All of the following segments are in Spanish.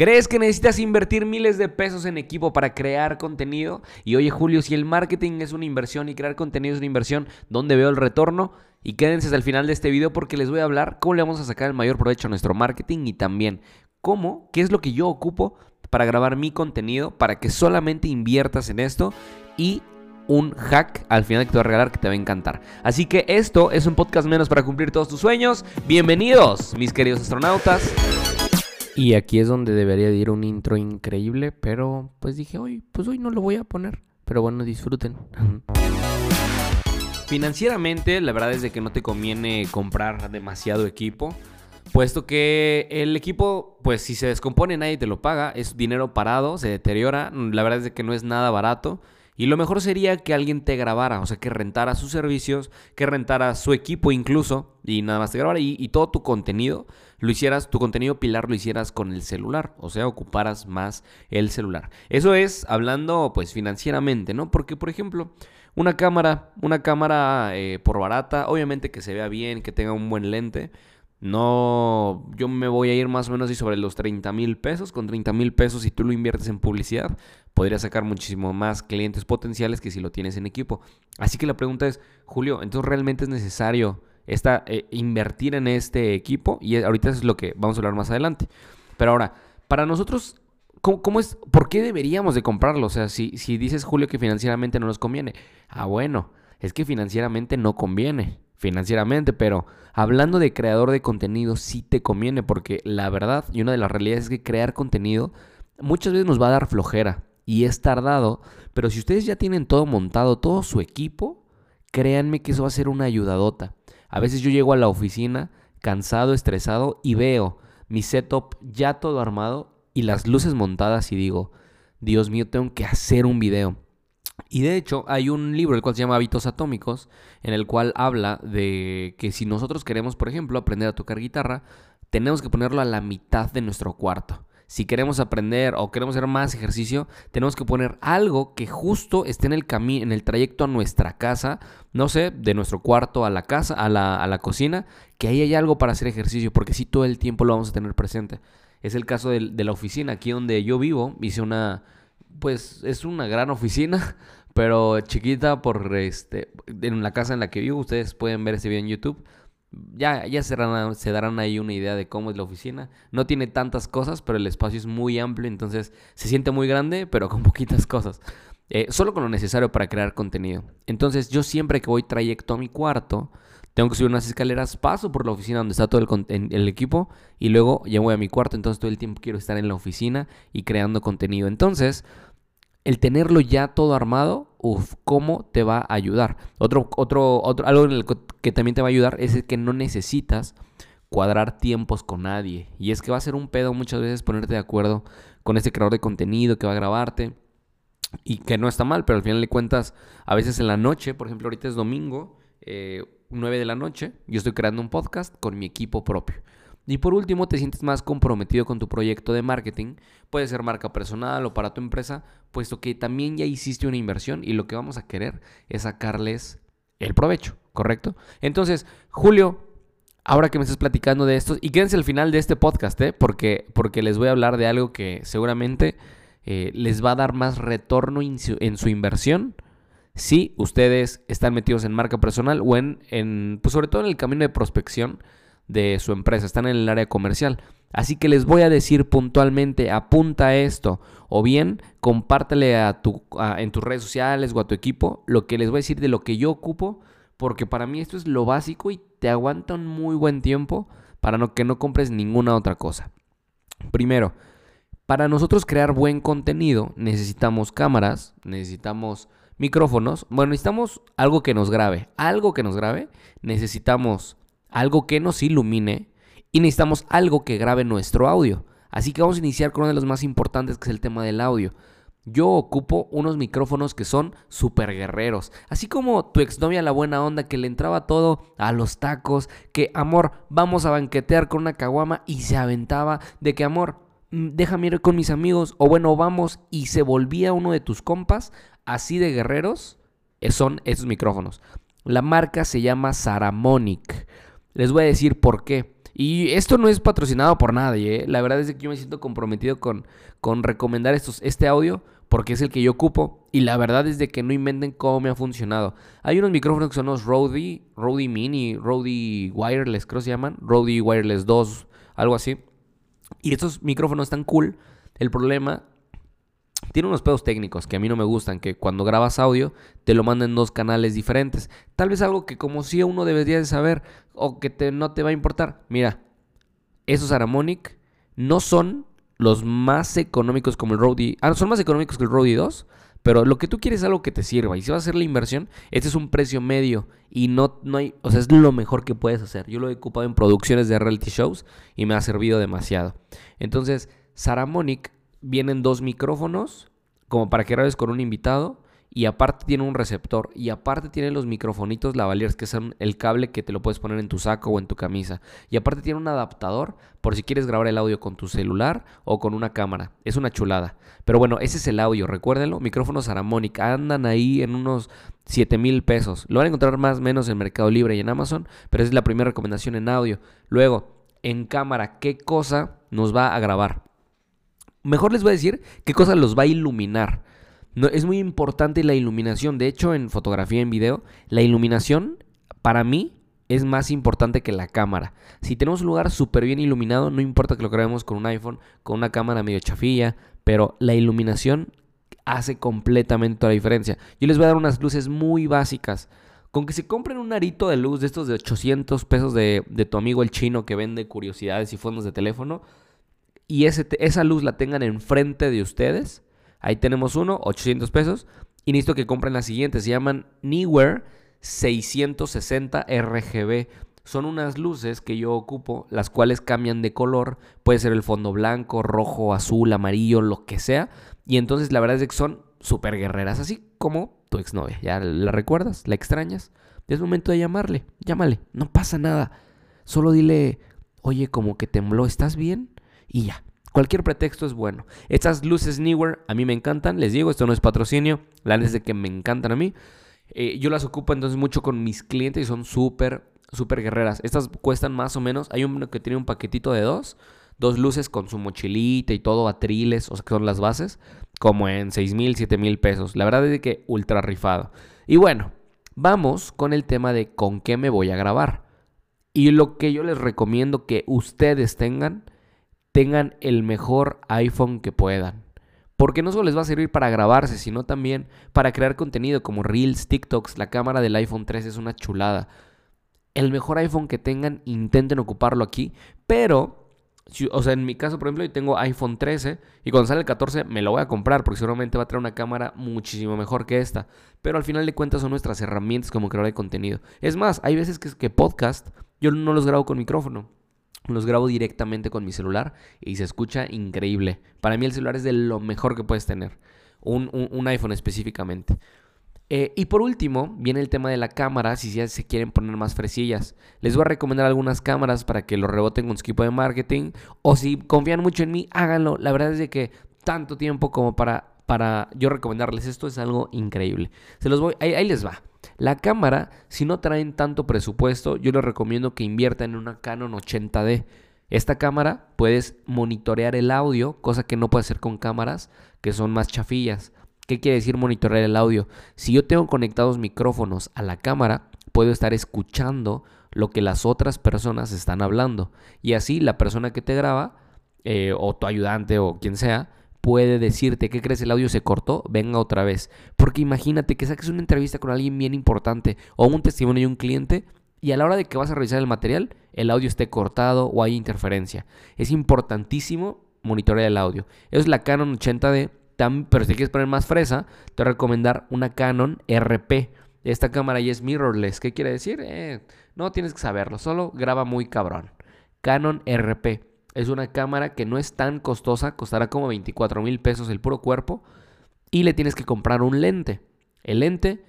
¿Crees que necesitas invertir miles de pesos en equipo para crear contenido? Y oye Julio, si el marketing es una inversión y crear contenido es una inversión, ¿dónde veo el retorno? Y quédense hasta el final de este video porque les voy a hablar cómo le vamos a sacar el mayor provecho a nuestro marketing y también cómo, qué es lo que yo ocupo para grabar mi contenido, para que solamente inviertas en esto y un hack al final que te voy a regalar que te va a encantar. Así que esto es un podcast menos para cumplir todos tus sueños. Bienvenidos, mis queridos astronautas. Y aquí es donde debería de ir un intro increíble, pero pues dije, hoy, pues hoy no lo voy a poner. Pero bueno, disfruten. Financieramente, la verdad es de que no te conviene comprar demasiado equipo. Puesto que el equipo, pues si se descompone nadie te lo paga, es dinero parado, se deteriora, la verdad es de que no es nada barato. Y lo mejor sería que alguien te grabara, o sea, que rentara sus servicios, que rentara su equipo incluso, y nada más te grabara. Y, todo tu contenido lo hicieras, tu contenido pilar lo hicieras con el celular, o sea, ocuparas más el celular. Eso es hablando, pues, financieramente, ¿no? Porque, por ejemplo, una cámara, una cámara eh, por barata, obviamente que se vea bien, que tenga un buen lente, no, yo me voy a ir más o menos y sobre los 30 mil pesos. Con 30 mil pesos, si tú lo inviertes en publicidad, podrías sacar muchísimo más clientes potenciales que si lo tienes en equipo. Así que la pregunta es, Julio, ¿entonces realmente es necesario esta, eh, invertir en este equipo? Y ahorita es lo que vamos a hablar más adelante. Pero ahora, para nosotros, ¿cómo, es, ¿por qué deberíamos de comprarlo? O sea, si, si dices, Julio, que financieramente no nos conviene. Ah, bueno, es que financieramente no conviene financieramente, pero hablando de creador de contenido sí te conviene porque la verdad y una de las realidades es que crear contenido muchas veces nos va a dar flojera y es tardado, pero si ustedes ya tienen todo montado, todo su equipo, créanme que eso va a ser una ayudadota. A veces yo llego a la oficina cansado, estresado y veo mi setup ya todo armado y las luces montadas y digo, Dios mío, tengo que hacer un video. Y de hecho hay un libro el cual se llama Hábitos Atómicos, en el cual habla de que si nosotros queremos, por ejemplo, aprender a tocar guitarra, tenemos que ponerlo a la mitad de nuestro cuarto. Si queremos aprender o queremos hacer más ejercicio, tenemos que poner algo que justo esté en el camino, en el trayecto a nuestra casa, no sé, de nuestro cuarto a la casa, a la, a la cocina, que ahí hay algo para hacer ejercicio, porque si todo el tiempo lo vamos a tener presente. Es el caso de, de la oficina, aquí donde yo vivo, hice una, pues es una gran oficina, pero chiquita por este en la casa en la que vivo. Ustedes pueden ver ese video en YouTube. Ya, ya se, darán, se darán ahí una idea de cómo es la oficina. No tiene tantas cosas, pero el espacio es muy amplio, entonces se siente muy grande, pero con poquitas cosas. Eh, solo con lo necesario para crear contenido. Entonces yo siempre que voy trayecto a mi cuarto, tengo que subir unas escaleras, paso por la oficina donde está todo el, el, equipo y luego ya voy a mi cuarto, entonces todo el tiempo quiero estar en la oficina y creando contenido. Entonces, el tenerlo ya todo armado, uff, ¿cómo te va a ayudar? Otro, otro, otro, algo en el que también te va a ayudar es que no necesitas cuadrar tiempos con nadie. Y es que va a ser un pedo muchas veces ponerte de acuerdo con este creador de contenido que va a grabarte. Y que no está mal, pero al final de cuentas, a veces en la noche, por ejemplo, ahorita es domingo, 9 eh, de la noche, yo estoy creando un podcast con mi equipo propio. Y por último, te sientes más comprometido con tu proyecto de marketing. Puede ser marca personal o para tu empresa, puesto que también ya hiciste una inversión y lo que vamos a querer es sacarles el provecho, ¿correcto? Entonces, Julio, ahora que me estás platicando de esto, y quédense al final de este podcast, ¿eh? porque, porque les voy a hablar de algo que seguramente eh, les va a dar más retorno en su, inversión si ustedes están metidos en marca personal o en, en pues sobre todo en el camino de prospección de su empresa, están en el área comercial. Así que les voy a decir puntualmente, apunta esto, o bien compártele a tu, en tus redes sociales o a tu equipo lo que les voy a decir de lo que yo ocupo, porque para mí esto es lo básico y te aguanta un muy buen tiempo para que no compres ninguna otra cosa. Primero, para nosotros crear buen contenido necesitamos cámaras, necesitamos micrófonos, bueno, necesitamos algo que nos grabe, algo que nos grabe, necesitamos algo que nos ilumine y necesitamos algo que grabe nuestro audio. Así que vamos a iniciar con uno de los más importantes que es el tema del audio. Yo ocupo unos micrófonos que son super guerreros. Así como tu exnovia la buena onda que le entraba todo a los tacos, que amor, vamos a banquetear con una caguama y se aventaba de que amor, mm, déjame ir con mis amigos o bueno, vamos y se volvía uno de tus compas, así de guerreros eh, son esos micrófonos. La marca se llama Saramonic. Les voy a decir por qué. Y esto no es patrocinado por nadie, ¿eh? La verdad es que yo me siento comprometido con, con recomendar estos, este audio porque es el que yo ocupo. Y la verdad es de que no inventen cómo me ha funcionado. Hay unos micrófonos que son los Rode, Rode Mini, Rode Wireless, creo que se llaman. Rode Wireless 2, algo así. Y estos micrófonos están cool. El problema tiene unos pedos técnicos que a mí no me gustan, que cuando grabas audio te lo mandan dos canales diferentes. Tal vez algo que como si uno debería de saber o que no te va a importar. Mira, esos Aramonic no son los más económicos como el Rode... Ah, son más económicos que el Rode 2, pero lo que tú quieres es algo que te sirva. Y si vas a hacer la inversión, este es un precio medio y no, no hay... O sea, es lo mejor que puedes hacer. Yo lo he ocupado en producciones de reality shows y me ha servido demasiado. Entonces, Saramonic vienen dos micrófonos, como para que grabes con un invitado, y aparte tiene un receptor, y aparte tiene los microfonitos lavaliers, que son el cable que te lo puedes poner en tu saco o en tu camisa, y aparte tiene un adaptador por si quieres grabar el audio con tu celular o con una cámara. Es una chulada. Pero bueno, ese es el audio, recuérdenlo, micrófonos Aramonic, andan ahí en unos 7 mil pesos. Lo van a encontrar más o menos en Mercado Libre y en Amazon, pero es la primera recomendación en audio. Luego, en cámara, ¿qué cosa nos va a grabar? Mejor les voy a decir qué cosa los va a iluminar. No, es muy importante la iluminación. De hecho, en fotografía, en video, la iluminación para mí es más importante que la cámara. Si tenemos un lugar súper bien iluminado, no importa que lo grabemos con un iPhone, con una cámara medio chafilla, pero la iluminación hace completamente la diferencia. Yo les voy a dar unas luces muy básicas. Con que se compren un arito de luz de estos de 800 pesos de, de tu amigo el chino que vende curiosidades y fondos de teléfono, y esa luz la tengan enfrente de ustedes. Ahí tenemos uno, 800 pesos. Y necesito que compren la siguiente. Se llaman Neewer 660 RGB. Son unas luces que yo ocupo, las cuales cambian de color. Puede ser el fondo blanco, rojo, azul, amarillo, lo que sea. Y entonces la verdad es que son súper guerreras, así como tu exnovia. ¿Ya la recuerdas? ¿La extrañas? Es momento de llamarle. Llámale, no pasa nada. Solo dile, oye, como que tembló, ¿estás bien? Y ya. Cualquier pretexto es bueno. Estas luces Newer a mí me encantan. Les digo, esto no es patrocinio. La de que me encantan a mí. Eh, yo las ocupo entonces mucho con mis clientes y son súper, súper guerreras. Estas cuestan más o menos. Hay uno que tiene un paquetito de dos. Dos luces con su mochilita y todo, atriles, o sea que son las bases. Como en 6 mil, 7 mil pesos. La verdad es de que ultra rifado. Y bueno, vamos con el tema de con qué me voy a grabar. Y lo que yo les recomiendo que ustedes tengan tengan el mejor iPhone que puedan. Porque no solo les va a servir para grabarse, sino también para crear contenido como Reels, TikToks. La cámara del iPhone 3 es una chulada. El mejor iPhone que tengan, intenten ocuparlo aquí. Pero, o sea, en mi caso, por ejemplo, yo tengo iPhone 13 y cuando sale el 14 me lo voy a comprar porque seguramente va a traer una cámara muchísimo mejor que esta. Pero al final de cuentas son nuestras herramientas como creador de contenido. Es más, hay veces que, que podcast yo no los grabo con micrófono los grabo directamente con mi celular y se escucha increíble. Para mí el celular es de lo mejor que puedes tener. Un, iPhone específicamente. Eh, y por último, viene el tema de la cámara, si ya se quieren poner más fresillas. Les voy a recomendar algunas cámaras para que lo reboten con su equipo de marketing. O si confían mucho en mí, háganlo. La verdad es de que tanto tiempo como para, para yo recomendarles esto es algo increíble. Se los voy, ahí les va. La cámara, si no traen tanto presupuesto, yo les recomiendo que inviertan en una Canon 80D. Esta cámara puedes monitorear el audio, cosa que no puedes hacer con cámaras que son más chafillas. ¿Qué quiere decir monitorear el audio? Si yo tengo conectados micrófonos a la cámara, puedo estar escuchando lo que las otras personas están hablando. Y así la persona que te graba, eh, o tu ayudante o quien sea, puede decirte, ¿qué crees? El audio se cortó, venga otra vez. Porque imagínate que saques una entrevista con alguien bien importante o un testimonio de un cliente y a la hora de que vas a revisar el material, el audio esté cortado o hay interferencia. Es importantísimo monitorear el audio. es la Canon 80D, pero si quieres poner más fresa, te voy a recomendar una Canon RP. Esta cámara ya es mirrorless. ¿Qué quiere decir? Eh, no tienes que saberlo, solo graba muy cabrón. Canon RP. Es una cámara que no es tan costosa, costará como 24 mil pesos el puro cuerpo. Y le tienes que comprar un lente. El lente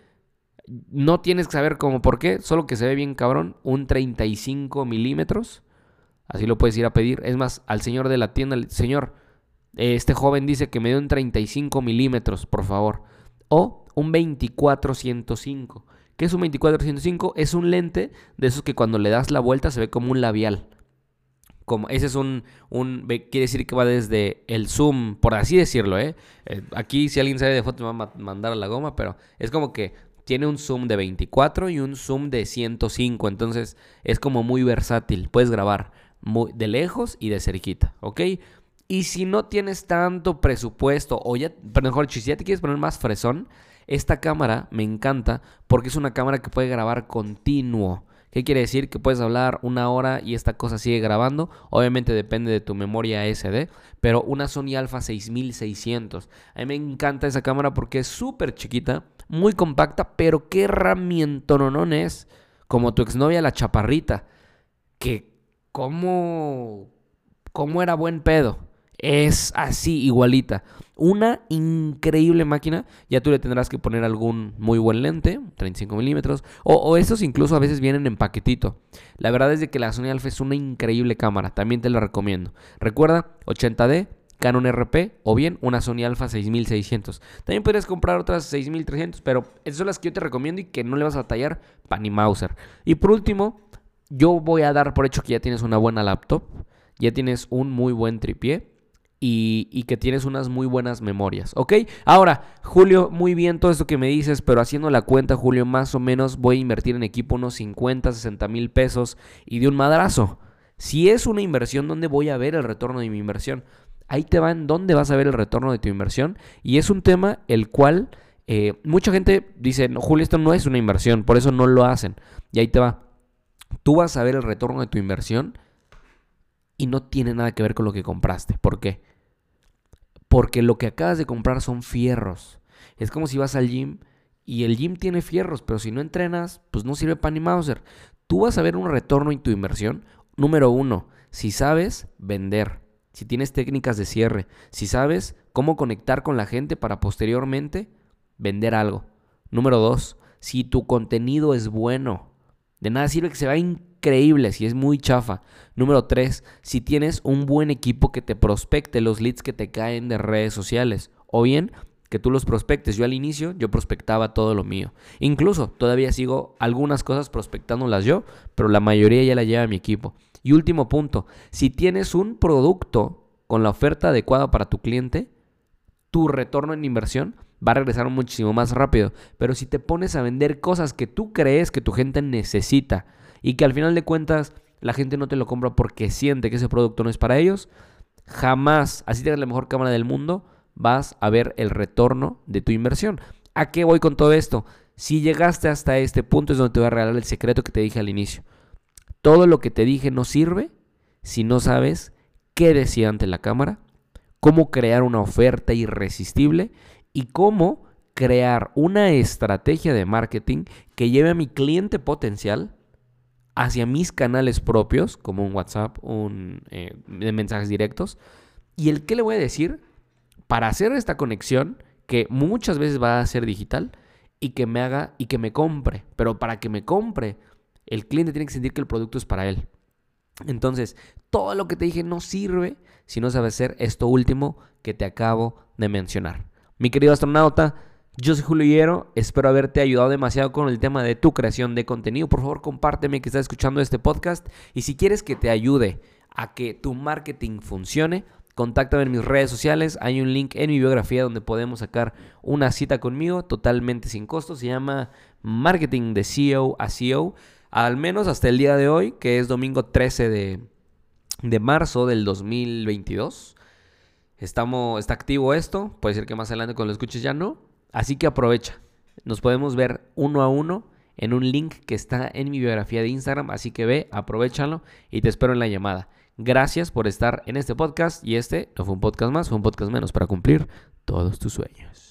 no tienes que saber cómo por qué, solo que se ve bien cabrón, un 35 milímetros. Así lo puedes ir a pedir. Es más, al señor de la tienda, señor, este joven dice que me dio un 35 milímetros, por favor. O un 24-105. ¿Qué es un 24-105? Es un lente de esos que cuando le das la vuelta se ve como un labial. Como ese es un, un, quiere decir que va desde el zoom, por así decirlo, ¿eh? ¿eh? Aquí si alguien sabe de foto me va a mandar a la goma, pero es como que tiene un zoom de 24 y un zoom de 105, entonces es como muy versátil, puedes grabar muy, de lejos y de cerquita, ¿ok? Y si no tienes tanto presupuesto, o ya, pero mejor, si ya te quieres poner más fresón, esta cámara me encanta porque es una cámara que puede grabar continuo. ¿Qué quiere decir? Que puedes hablar una hora y esta cosa sigue grabando. Obviamente depende de tu memoria SD, pero una Sony Alpha 6600. A mí me encanta esa cámara porque es súper chiquita, muy compacta, pero qué herramienta no es. Como tu exnovia la chaparrita. Que cómo, cómo era buen pedo. Es así, igualita. Una increíble máquina. Ya tú le tendrás que poner algún muy buen lente, 35 milímetros. O, estos incluso a veces vienen en paquetito. La verdad es de que la Sony Alpha es una increíble cámara. También te la recomiendo. Recuerda, 80D, Canon RP o bien una Sony Alpha 6600. También podrías comprar otras 6300, pero esas son las que yo te recomiendo y que no le vas a tallar pan ni Mauser. Y por último, yo voy a dar por hecho que ya tienes una buena laptop, ya tienes un muy buen tripié y, que tienes unas muy buenas memorias, ¿ok? Ahora, Julio, muy bien todo esto que me dices, pero haciendo la cuenta, Julio, más o menos voy a invertir en equipo unos 50, 60 mil pesos y de un madrazo. Si es una inversión, ¿dónde voy a ver el retorno de mi inversión? Ahí te va en dónde vas a ver el retorno de tu inversión. Y es un tema el cual eh, mucha gente dice, no, Julio, esto no es una inversión, por eso no lo hacen. Y ahí te va. Tú vas a ver el retorno de tu inversión y no tiene nada que ver con lo que compraste. ¿Por qué? Porque lo que acabas de comprar son fierros. Es como si vas al gym y el gym tiene fierros, pero si no entrenas, pues no sirve para ni Mauser. Tú vas a ver un retorno en tu inversión. Número uno, si sabes vender, si tienes técnicas de cierre, si sabes cómo conectar con la gente para posteriormente vender algo. Número dos, si tu contenido es bueno. De nada sirve que se vea increíble si es muy chafa. Número 3, si tienes un buen equipo que te prospecte los leads que te caen de redes sociales. O bien que tú los prospectes. Yo al inicio, yo prospectaba todo lo mío. Incluso todavía sigo algunas cosas prospectándolas yo, pero la mayoría ya la lleva mi equipo. Y último punto, si tienes un producto con la oferta adecuada para tu cliente, tu retorno en inversión va a regresar muchísimo más rápido. Pero si te pones a vender cosas que tú crees que tu gente necesita, y que al final de cuentas la gente no te lo compra porque siente que ese producto no es para ellos, jamás, así tengas la mejor cámara del mundo, vas a ver el retorno de tu inversión. ¿A qué voy con todo esto? Si llegaste hasta este punto es donde te voy a regalar el secreto que te dije al inicio. Todo lo que te dije no sirve si no sabes qué decía ante la cámara, cómo crear una oferta irresistible y cómo crear una estrategia de marketing que lleve a mi cliente potencial hacia mis canales propios, como un WhatsApp, un, eh, de mensajes directos. Y el qué le voy a decir para hacer esta conexión, que muchas veces va a ser digital, y que me haga y que me compre. Pero para que me compre, el cliente tiene que sentir que el producto es para él. Entonces, todo lo que te dije no sirve si no sabes hacer esto último que te acabo de mencionar. Mi querido astronauta, yo soy Julio Hierro, espero haberte ayudado demasiado con el tema de tu creación de contenido. Por favor, compárteme que estás escuchando este podcast y si quieres que te ayude a que tu marketing funcione, contáctame en mis redes sociales. Hay un link en mi biografía donde podemos sacar una cita conmigo totalmente sin costo. Se llama Marketing de CEO a CEO. Al menos hasta el día de hoy, que es domingo 13 de, de marzo del 2022. Estamos, está activo esto. Puede ser que más adelante cuando lo escuches ya no. Así que aprovecha. Nos podemos ver uno a uno en un link que está en mi biografía de Instagram. Así que ve, aprovechalo y te espero en la llamada. Gracias por estar en este podcast y este no fue un podcast más, fue un podcast menos para cumplir todos tus sueños.